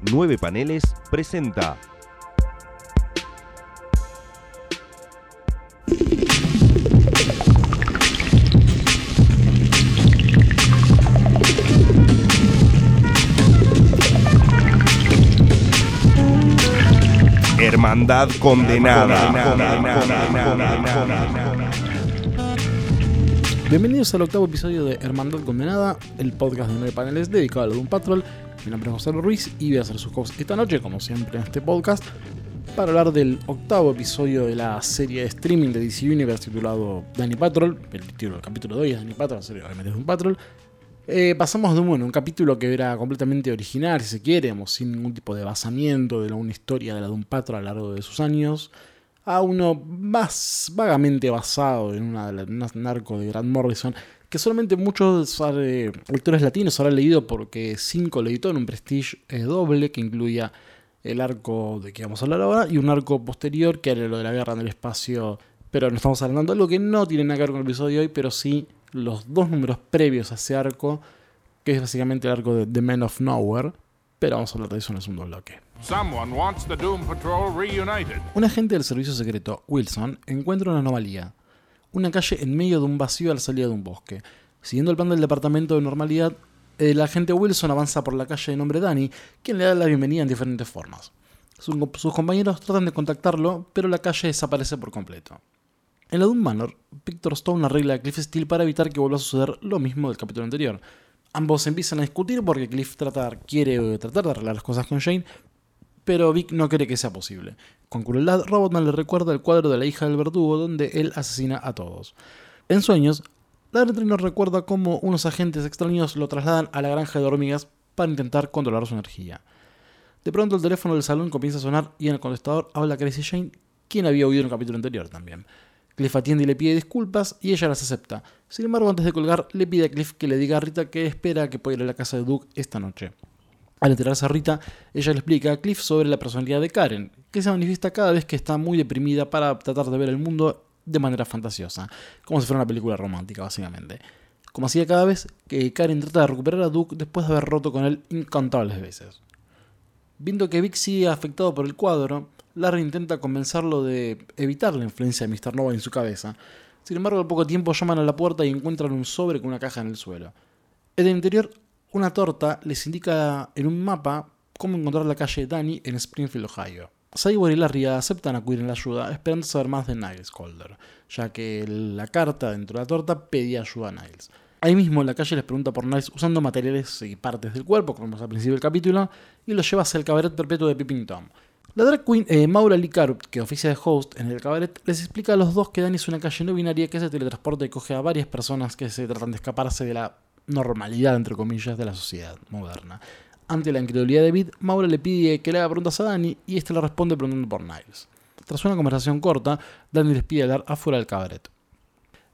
Nueve Paneles presenta. Hermandad condenada. Bienvenidos al octavo episodio de Hermandad Condenada, el podcast de nueve paneles dedicado a la Doom Patrol. Mi nombre es José Ruiz y voy a ser su host esta noche, como siempre en este podcast, para hablar del octavo episodio de la serie de streaming de DC Universe titulado Danny Patrol. El título del capítulo de hoy es Danny Patrol, la serie obviamente es Doom Patrol. Eh, pasamos de bueno, un capítulo que era completamente original, si se quiere, sin ningún tipo de basamiento de una historia de la Doom Patrol a lo largo de sus años, a uno más vagamente basado en una, una narco de Grant Morrison, que solamente muchos eh, lectores latinos habrán leído porque 5 lo editó en un prestige eh, doble que incluía el arco de que vamos a hablar ahora y un arco posterior que era lo de la guerra en el espacio. Pero no estamos hablando de algo que no tiene nada que ver con el episodio de hoy, pero sí los dos números previos a ese arco, que es básicamente el arco de The Men of Nowhere, pero vamos a hablar de eso en el segundo bloque. Un agente del servicio secreto, Wilson, encuentra una anomalía. Una calle en medio de un vacío a la salida de un bosque. Siguiendo el plan del departamento de normalidad, el agente Wilson avanza por la calle de nombre Danny, quien le da la bienvenida en diferentes formas. Sus compañeros tratan de contactarlo, pero la calle desaparece por completo. En la Doom Manor, Victor Stone arregla a Cliff Steele para evitar que vuelva a suceder lo mismo del capítulo anterior. Ambos empiezan a discutir porque Cliff quiere tratar de arreglar las cosas con Jane, pero Vic no cree que sea posible. Con crueldad, Robotman le recuerda el cuadro de la hija del verdugo donde él asesina a todos. En sueños, Larry nos recuerda cómo unos agentes extraños lo trasladan a la granja de hormigas para intentar controlar su energía. De pronto el teléfono del salón comienza a sonar y en el contestador habla Crazy Jane, quien había oído en el capítulo anterior también. Cliff atiende y le pide disculpas y ella las acepta. Sin embargo, antes de colgar, le pide a Cliff que le diga a Rita que espera que pueda ir a la casa de Duke esta noche. Al enterarse a Rita, ella le explica a Cliff sobre la personalidad de Karen, que se manifiesta cada vez que está muy deprimida para tratar de ver el mundo de manera fantasiosa, como si fuera una película romántica, básicamente. Como hacía cada vez que Karen trata de recuperar a Duke después de haber roto con él incontables veces. Viendo que Vic sigue afectado por el cuadro, Larry intenta convencerlo de evitar la influencia de Mr. Nova en su cabeza. Sin embargo, al poco tiempo llaman a la puerta y encuentran un sobre con una caja en el suelo. En el interior, una torta les indica en un mapa cómo encontrar la calle Danny en Springfield, Ohio. Cyborg y Larry aceptan acudir en la ayuda, esperando saber más de Niles Calder, ya que la carta dentro de la torta pedía ayuda a Niles. Ahí mismo en la calle les pregunta por Niles usando materiales y partes del cuerpo, como vimos al principio del capítulo, y los lleva hacia el cabaret perpetuo de Pippin Tom. La drag queen eh, Maura que oficia de host en el cabaret, les explica a los dos que Danny es una calle no binaria que se teletransporta y coge a varias personas que se tratan de escaparse de la normalidad, entre comillas, de la sociedad moderna. Ante la incredulidad de Bid, Maura le pide que le haga preguntas a Danny y este le responde preguntando por Niles. Tras una conversación corta, Danny les pide hablar afuera del cabaret.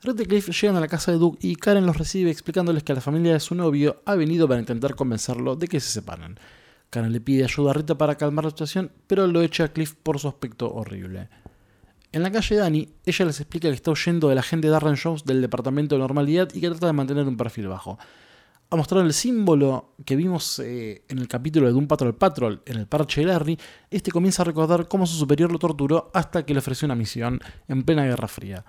Red y Cliff llegan a la casa de Duke y Karen los recibe explicándoles que la familia de su novio ha venido para intentar convencerlo de que se separen. Le pide ayuda a Rita para calmar la situación, pero lo echa a Cliff por su aspecto horrible. En la calle Danny, ella les explica que está huyendo del agente Darren Jones del Departamento de Normalidad y que trata de mantener un perfil bajo. A mostrar el símbolo que vimos eh, en el capítulo de Doom Patrol Patrol en el parche de Larry, este comienza a recordar cómo su superior lo torturó hasta que le ofreció una misión en plena Guerra Fría.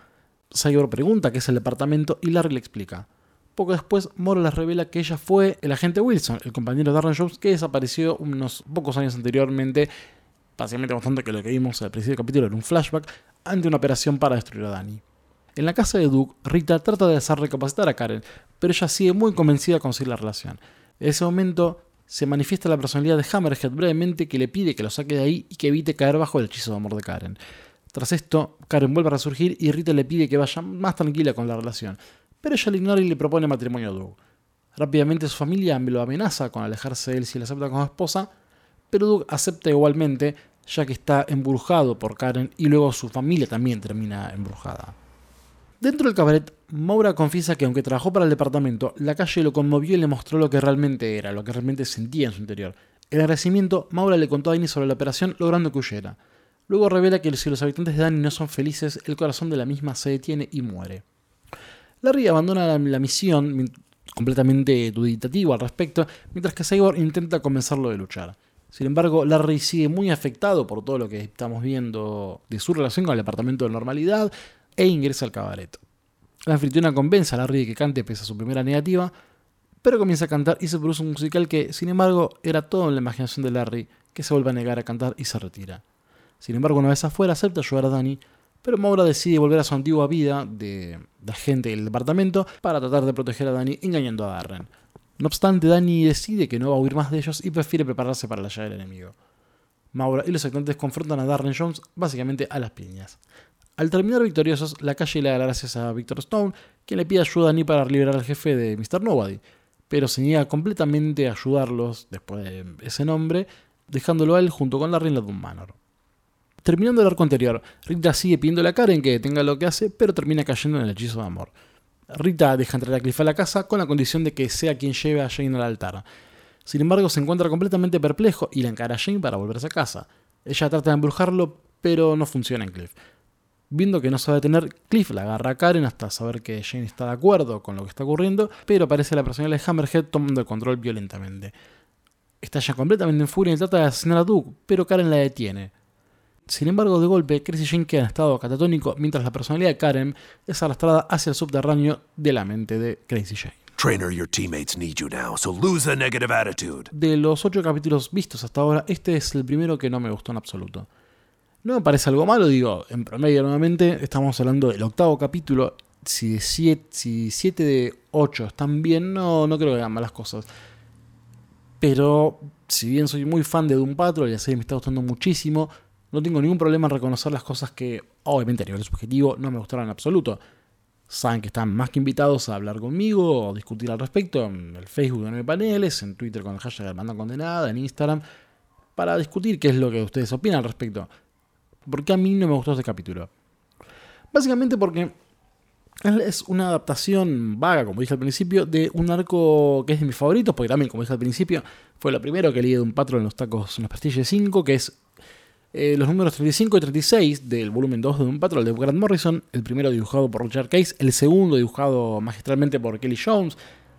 Cyborg pregunta qué es el departamento y Larry le explica. Poco después, Moro les revela que ella fue el agente Wilson, el compañero de Darren Jones que desapareció unos pocos años anteriormente, básicamente bastante que lo que vimos al principio del capítulo era un flashback, ante una operación para destruir a Danny. En la casa de Duke, Rita trata de hacer recapacitar a Karen, pero ella sigue muy convencida de conseguir la relación. En ese momento, se manifiesta la personalidad de Hammerhead brevemente que le pide que lo saque de ahí y que evite caer bajo el hechizo de amor de Karen. Tras esto, Karen vuelve a resurgir y Rita le pide que vaya más tranquila con la relación, pero ella le ignora y le propone matrimonio a Doug. Rápidamente su familia lo amenaza con alejarse de él si le acepta como esposa, pero Doug acepta igualmente ya que está embrujado por Karen y luego su familia también termina embrujada. Dentro del cabaret, Maura confiesa que aunque trabajó para el departamento, la calle lo conmovió y le mostró lo que realmente era, lo que realmente sentía en su interior. En agradecimiento, Maura le contó a Danny sobre la operación, logrando que huyera. Luego revela que si los habitantes de Danny no son felices, el corazón de la misma se detiene y muere. Larry abandona la, misión completamente duditativo al respecto, mientras que Cyborg intenta convencerlo de luchar. Sin embargo, Larry sigue muy afectado por todo lo que estamos viendo de su relación con el departamento de normalidad e ingresa al cabaret. La anfitriona convence a Larry de que cante pese a su primera negativa, pero comienza a cantar y se produce un musical que, sin embargo, era todo en la imaginación de Larry, que se vuelve a negar a cantar y se retira. Sin embargo, una vez afuera acepta ayudar a Danny, pero Maura decide volver a su antigua vida de, de agente del departamento para tratar de proteger a Danny engañando a Darren. No obstante, Danny decide que no va a huir más de ellos y prefiere prepararse para la llave del enemigo. Maura y los actantes confrontan a Darren Jones básicamente a las piñas. Al terminar victoriosos, la calle le da gracias a Victor Stone, quien le pide ayuda a Danny para liberar al jefe de Mr. Nobody, pero se niega completamente a ayudarlos después de ese nombre, dejándolo a él junto con Larry en la Manor. Terminando el arco anterior, Rita sigue pidiéndole a Karen que tenga lo que hace, pero termina cayendo en el hechizo de amor. Rita deja entrar a Cliff a la casa con la condición de que sea quien lleve a Jane al altar. Sin embargo, se encuentra completamente perplejo y la encara a Jane para volverse a casa. Ella trata de embrujarlo, pero no funciona en Cliff. Viendo que no sabe tener, Cliff la agarra a Karen hasta saber que Jane está de acuerdo con lo que está ocurriendo, pero aparece la personalidad de Hammerhead tomando el control violentamente. Está ya completamente en furia y trata de asesinar a Duke, pero Karen la detiene. Sin embargo, de golpe, Chris y Jane quedan en estado catatónico mientras la personalidad de Karen es arrastrada hacia el subterráneo de la mente de Crazy Jane. Trainer, your teammates need you now, so lose the negative attitude. De los ocho capítulos vistos hasta ahora, este es el primero que no me gustó en absoluto. No me parece algo malo, digo, en promedio nuevamente estamos hablando del octavo capítulo. Si 7 si siete de 8 están bien, no, no creo que hagan malas cosas. Pero si bien soy muy fan de Doom Patrol y así me está gustando muchísimo, no tengo ningún problema en reconocer las cosas que, obviamente a nivel subjetivo, no me gustaron en absoluto. Saben que están más que invitados a hablar conmigo o discutir al respecto en el Facebook de Nueve Paneles, en Twitter con el hashtag Manda Condenada, en Instagram, para discutir qué es lo que ustedes opinan al respecto. ¿Por qué a mí no me gustó este capítulo? Básicamente porque es una adaptación vaga, como dije al principio, de un arco que es de mis favoritos, porque también, como dije al principio, fue lo primero que leí de un patrón en los tacos en los Prestige 5, que es eh, los números 35 y 36 del volumen 2 de un Patrol de Grant Morrison, el primero dibujado por Richard Case, el segundo dibujado magistralmente por Kelly Jones,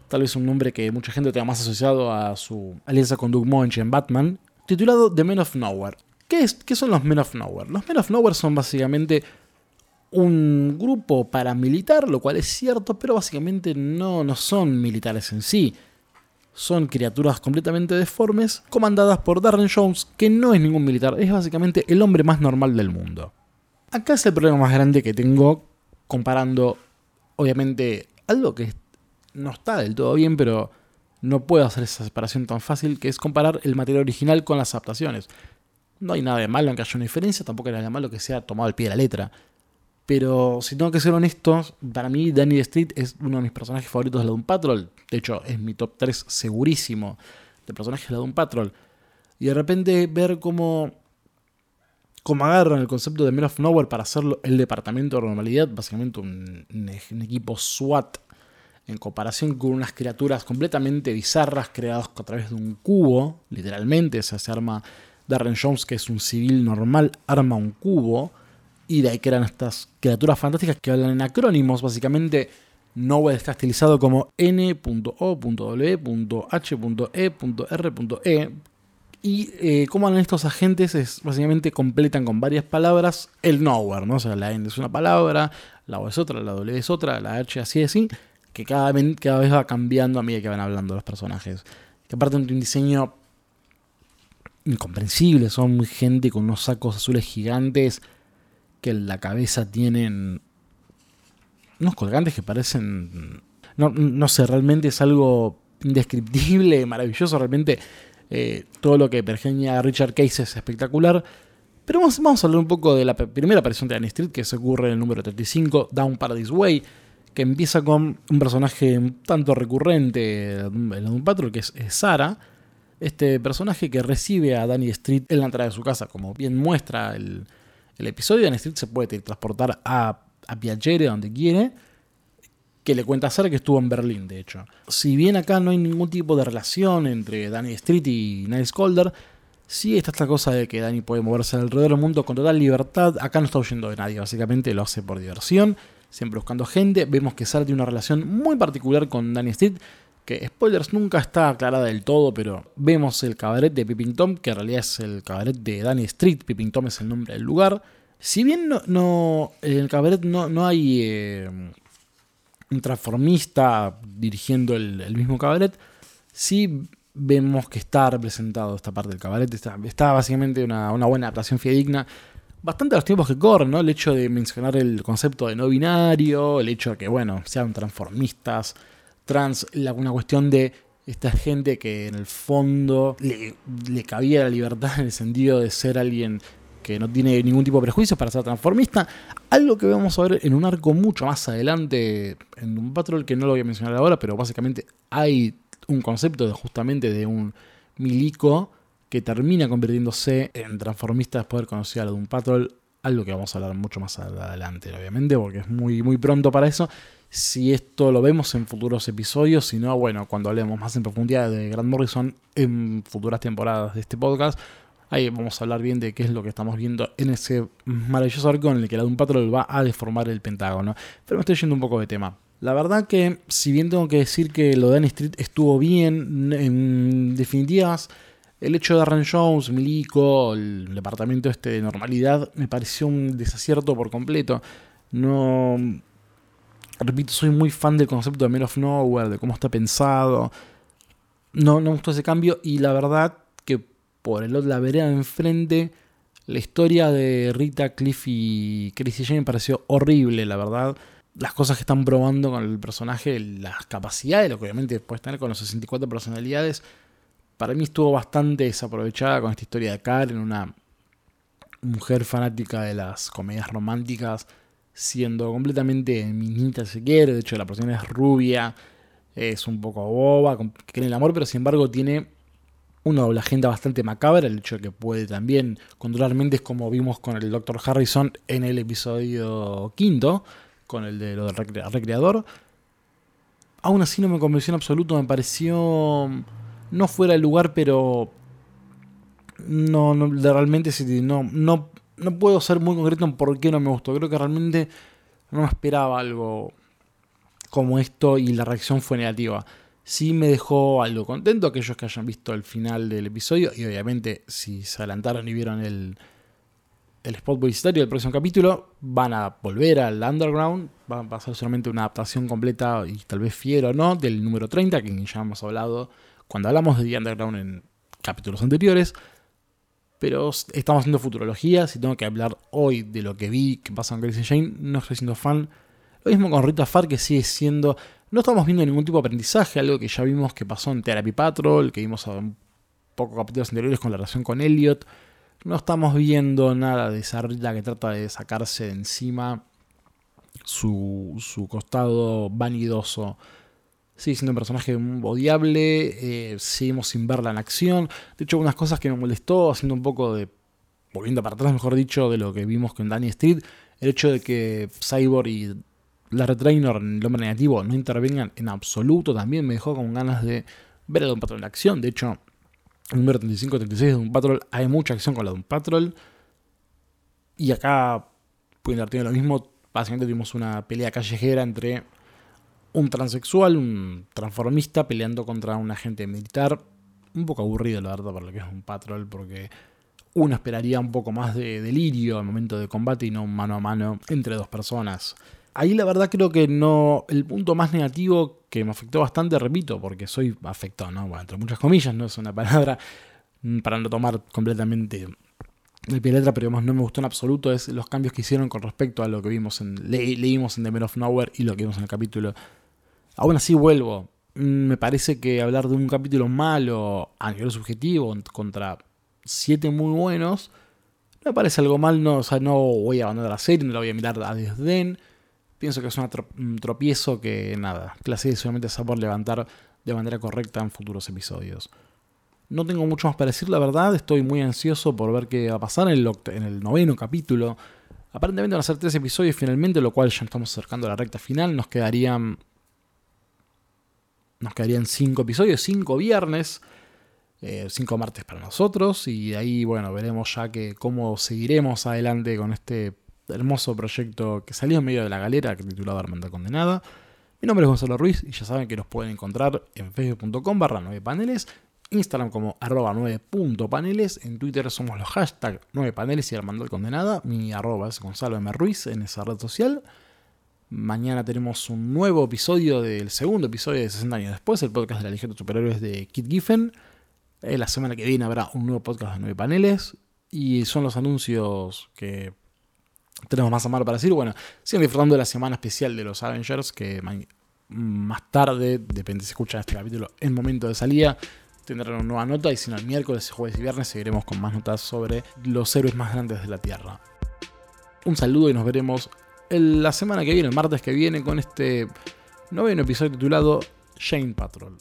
tal vez un nombre que mucha gente tenga más asociado a su alianza con Doug Moench en Batman, titulado The Men of Nowhere. ¿Qué, es, ¿Qué son los Men of Nowhere? Los Men of Nowhere son básicamente un grupo paramilitar, lo cual es cierto, pero básicamente no, no son militares en sí son criaturas completamente deformes, comandadas por Darren Jones, que no es ningún militar, es básicamente el hombre más normal del mundo. Acá es el problema más grande que tengo comparando, obviamente, algo que no está del todo bien, pero no puedo hacer esa separación tan fácil, que es comparar el material original con las adaptaciones. No hay nada de malo en que haya una diferencia, tampoco hay nada de malo que sea tomado al pie de la letra. Pero si tengo que ser honesto, para mí Danny Street es uno de mis personajes favoritos de la Doom Patrol. De hecho, es mi top 3 segurísimo de personajes de la Doom Patrol. Y de repente ver cómo, cómo agarran el concepto de Men of Nowhere para hacerlo el departamento de normalidad, básicamente un, un equipo SWAT en comparación con unas criaturas completamente bizarras creadas a través de un cubo, literalmente, o sea, se arma Darren Jones, que es un civil normal, arma un cubo y de ahí que eran estas criaturas fantásticas que hablan en acrónimos, básicamente Nowhere está estilizado como N.O.W.H.E.R.E. Y eh, cómo hablan estos agentes es básicamente completan con varias palabras el nowhere, ¿no? O sea, la N es una palabra, la O es otra, la W es otra, la H así así, que cada, cada vez va cambiando a medida que van hablando los personajes. Que aparte de un diseño incomprensible, son gente con unos sacos azules gigantes que en la cabeza tienen unos colgantes que parecen... No, sé, realmente es algo indescriptible, maravilloso, realmente eh, todo lo que pergeña Richard Case es espectacular. Pero vamos, vamos, a hablar un poco de la primera aparición de Annie Street, que se ocurre en el número 35, Down Paradise Way, que empieza con un personaje un tanto recurrente en un Patrol, que es, Sara. Este personaje que recibe a Danny Street en la entrada de su casa, como bien muestra el, el episodio de Street se puede transportar a, a donde quiere, que le cuenta a Sara que estuvo en Berlín, de hecho. Si bien acá no hay ningún tipo de relación entre Danny Street y Niles Calder, sí está esta cosa de que Danny puede moverse alrededor del mundo con total libertad. Acá no está huyendo de nadie, básicamente lo hace por diversión, siempre buscando gente. Vemos que Sara tiene una relación muy particular con Danny Street, que spoilers nunca está aclarada del todo, pero vemos el cabaret de Pippin Tom, que en realidad es el cabaret de Danny Street, Pippin Tom es el nombre del lugar. Si bien no, no en el cabaret no, no hay eh, un transformista dirigiendo el, mismo cabaret, sí vemos que está representado esta parte del cabaret, está, está básicamente una, una buena adaptación fidedigna bastante a los tiempos que corren, ¿no? El hecho de mencionar el concepto de no binario, el hecho de que, bueno, sean transformistas, trans, una cuestión de esta gente que en el fondo le, le, cabía la libertad en el sentido de ser alguien que no tiene ningún tipo de prejuicio para ser transformista. Algo que vamos a ver en un arco mucho más adelante, en un patrol que no lo voy a mencionar ahora, pero básicamente hay un concepto de justamente de un milico que termina convirtiéndose en transformista después de conocer a Doom Patrol, algo que vamos a hablar mucho más adelante, obviamente, porque es muy, muy pronto para eso. Si esto lo vemos en futuros episodios, si no, bueno, cuando hablemos más en profundidad de Grant Morrison en futuras temporadas de este podcast, ahí vamos a hablar bien de qué es lo que estamos viendo en ese maravilloso arco en el que la Doom Patrol va a deformar el Pentágono. Pero me estoy yendo un poco de tema. La verdad que, si bien tengo que decir que lo de Annie Street estuvo bien, en definitivas el hecho de Aaron Jones, Milico, el departamento este de normalidad, me pareció un desacierto por completo. No. Repito, soy muy fan del concepto de Men of Nowhere, de cómo está pensado. No, no me gustó ese cambio y la verdad que por el la vereda enfrente, la historia de Rita, Cliff y Chrissy Jane me pareció horrible, la verdad. Las cosas que están probando con el personaje, las capacidades, lo que obviamente puedes tener con los 64 personalidades, para mí estuvo bastante desaprovechada con esta historia de Karen, una mujer fanática de las comedias románticas, siendo completamente minita si quiere, de hecho la persona es rubia, es un poco boba, que en el amor, pero sin embargo tiene una agenda bastante macabra, el hecho de que puede también controlar mentes como vimos con el Dr. Harrison en el episodio quinto, con el de lo del recreador. Aún así no me convenció en absoluto, me pareció no fuera el lugar, pero no, no realmente no, no, no puedo ser muy concreto en por qué no me gustó. Creo que realmente no esperaba algo como esto y la reacción fue negativa. Sí me dejó algo contento aquellos que hayan visto el final del episodio y obviamente si se adelantaron y vieron el, el spot publicitario del próximo capítulo, van a volver al underground, va a pasar solamente una adaptación completa y tal vez fiero o no del número 30 que ya hemos hablado cuando hablamos de The Underground en capítulos anteriores. Pero estamos haciendo futurología. Si tengo que hablar hoy de lo que vi que pasa con Grace Jane, no estoy siendo fan. Lo mismo con Rita Far, que sigue siendo. No estamos viendo ningún tipo de aprendizaje, algo que ya vimos que pasó en Therapy Patrol, que vimos un poco capítulos anteriores con la relación con Elliot. No estamos viendo nada de esa Rita que trata de sacarse de encima su, su costado vanidoso Sigue siendo un personaje odiable, eh, seguimos sin verla en acción. De hecho, unas cosas que me molestó, haciendo un poco de. volviendo para atrás, mejor dicho, de lo que vimos con Danny Street, el hecho de que Cyborg y la Trainor, el hombre negativo, no intervengan en absoluto, también me dejó con ganas de ver a Doom Patrol en acción. De hecho, el número 35-36 de Doom Patrol, hay mucha acción con la Doom Patrol. Y acá, pueden tiene lo mismo. Básicamente tuvimos una pelea callejera entre un transexual, un transformista peleando contra un agente militar. Un poco aburrido, la verdad, para lo que es un patrol, porque uno esperaría un poco más de delirio al momento de combate y no mano a mano entre dos personas. Ahí la verdad creo que no. El punto más negativo que me afectó bastante, repito, porque soy afectado, ¿no? Bueno, entre muchas comillas, no es una palabra para no tomar completamente el pie letra, pero no me gustó en absoluto, es los cambios que hicieron con respecto a lo que vimos en, leímos en The Men of Nowhere y lo que vimos en el capítulo Aún así vuelvo. Mm, me parece que hablar de un capítulo malo a nivel subjetivo contra siete muy buenos, me parece algo mal. No, o sea, no voy a abandonar la serie, no la voy a mirar a desdén. Pienso que es un tropiezo que nada, que la serie solamente se por levantar de manera correcta en futuros episodios. No tengo mucho más para decir, la verdad. Estoy muy ansioso por ver qué va a pasar en el, en el noveno capítulo. Aparentemente van a ser tres episodios finalmente, lo cual ya estamos acercando a la recta final. Nos quedarían nos quedarían cinco episodios, cinco viernes, eh, cinco martes para nosotros. Y ahí, bueno, veremos ya que cómo seguiremos adelante con este hermoso proyecto que salió en medio de la galera, titulado Armenta Condenada. Mi nombre es Gonzalo Ruiz y ya saben que nos pueden encontrar en facebook.com barra 9 paneles, Instagram como arroba 9.paneles, en Twitter somos los hashtag 9 paneles y Armando Condenada, mi arroba es Gonzalo M. Ruiz en esa red social. Mañana tenemos un nuevo episodio del segundo episodio de 60 años después, el podcast de la Legión de Superhéroes de Kit Giffen. Eh, la semana que viene habrá un nuevo podcast de 9 paneles y son los anuncios que tenemos más a amar para decir. Bueno, sigan disfrutando de la semana especial de los Avengers, que más tarde, depende si escuchan este capítulo, en momento de salida, tendrán una nueva nota. Y si no, el miércoles, jueves y viernes seguiremos con más notas sobre los héroes más grandes de la Tierra. Un saludo y nos veremos la semana que viene, el martes que viene, con este noveno episodio titulado Shane Patrol.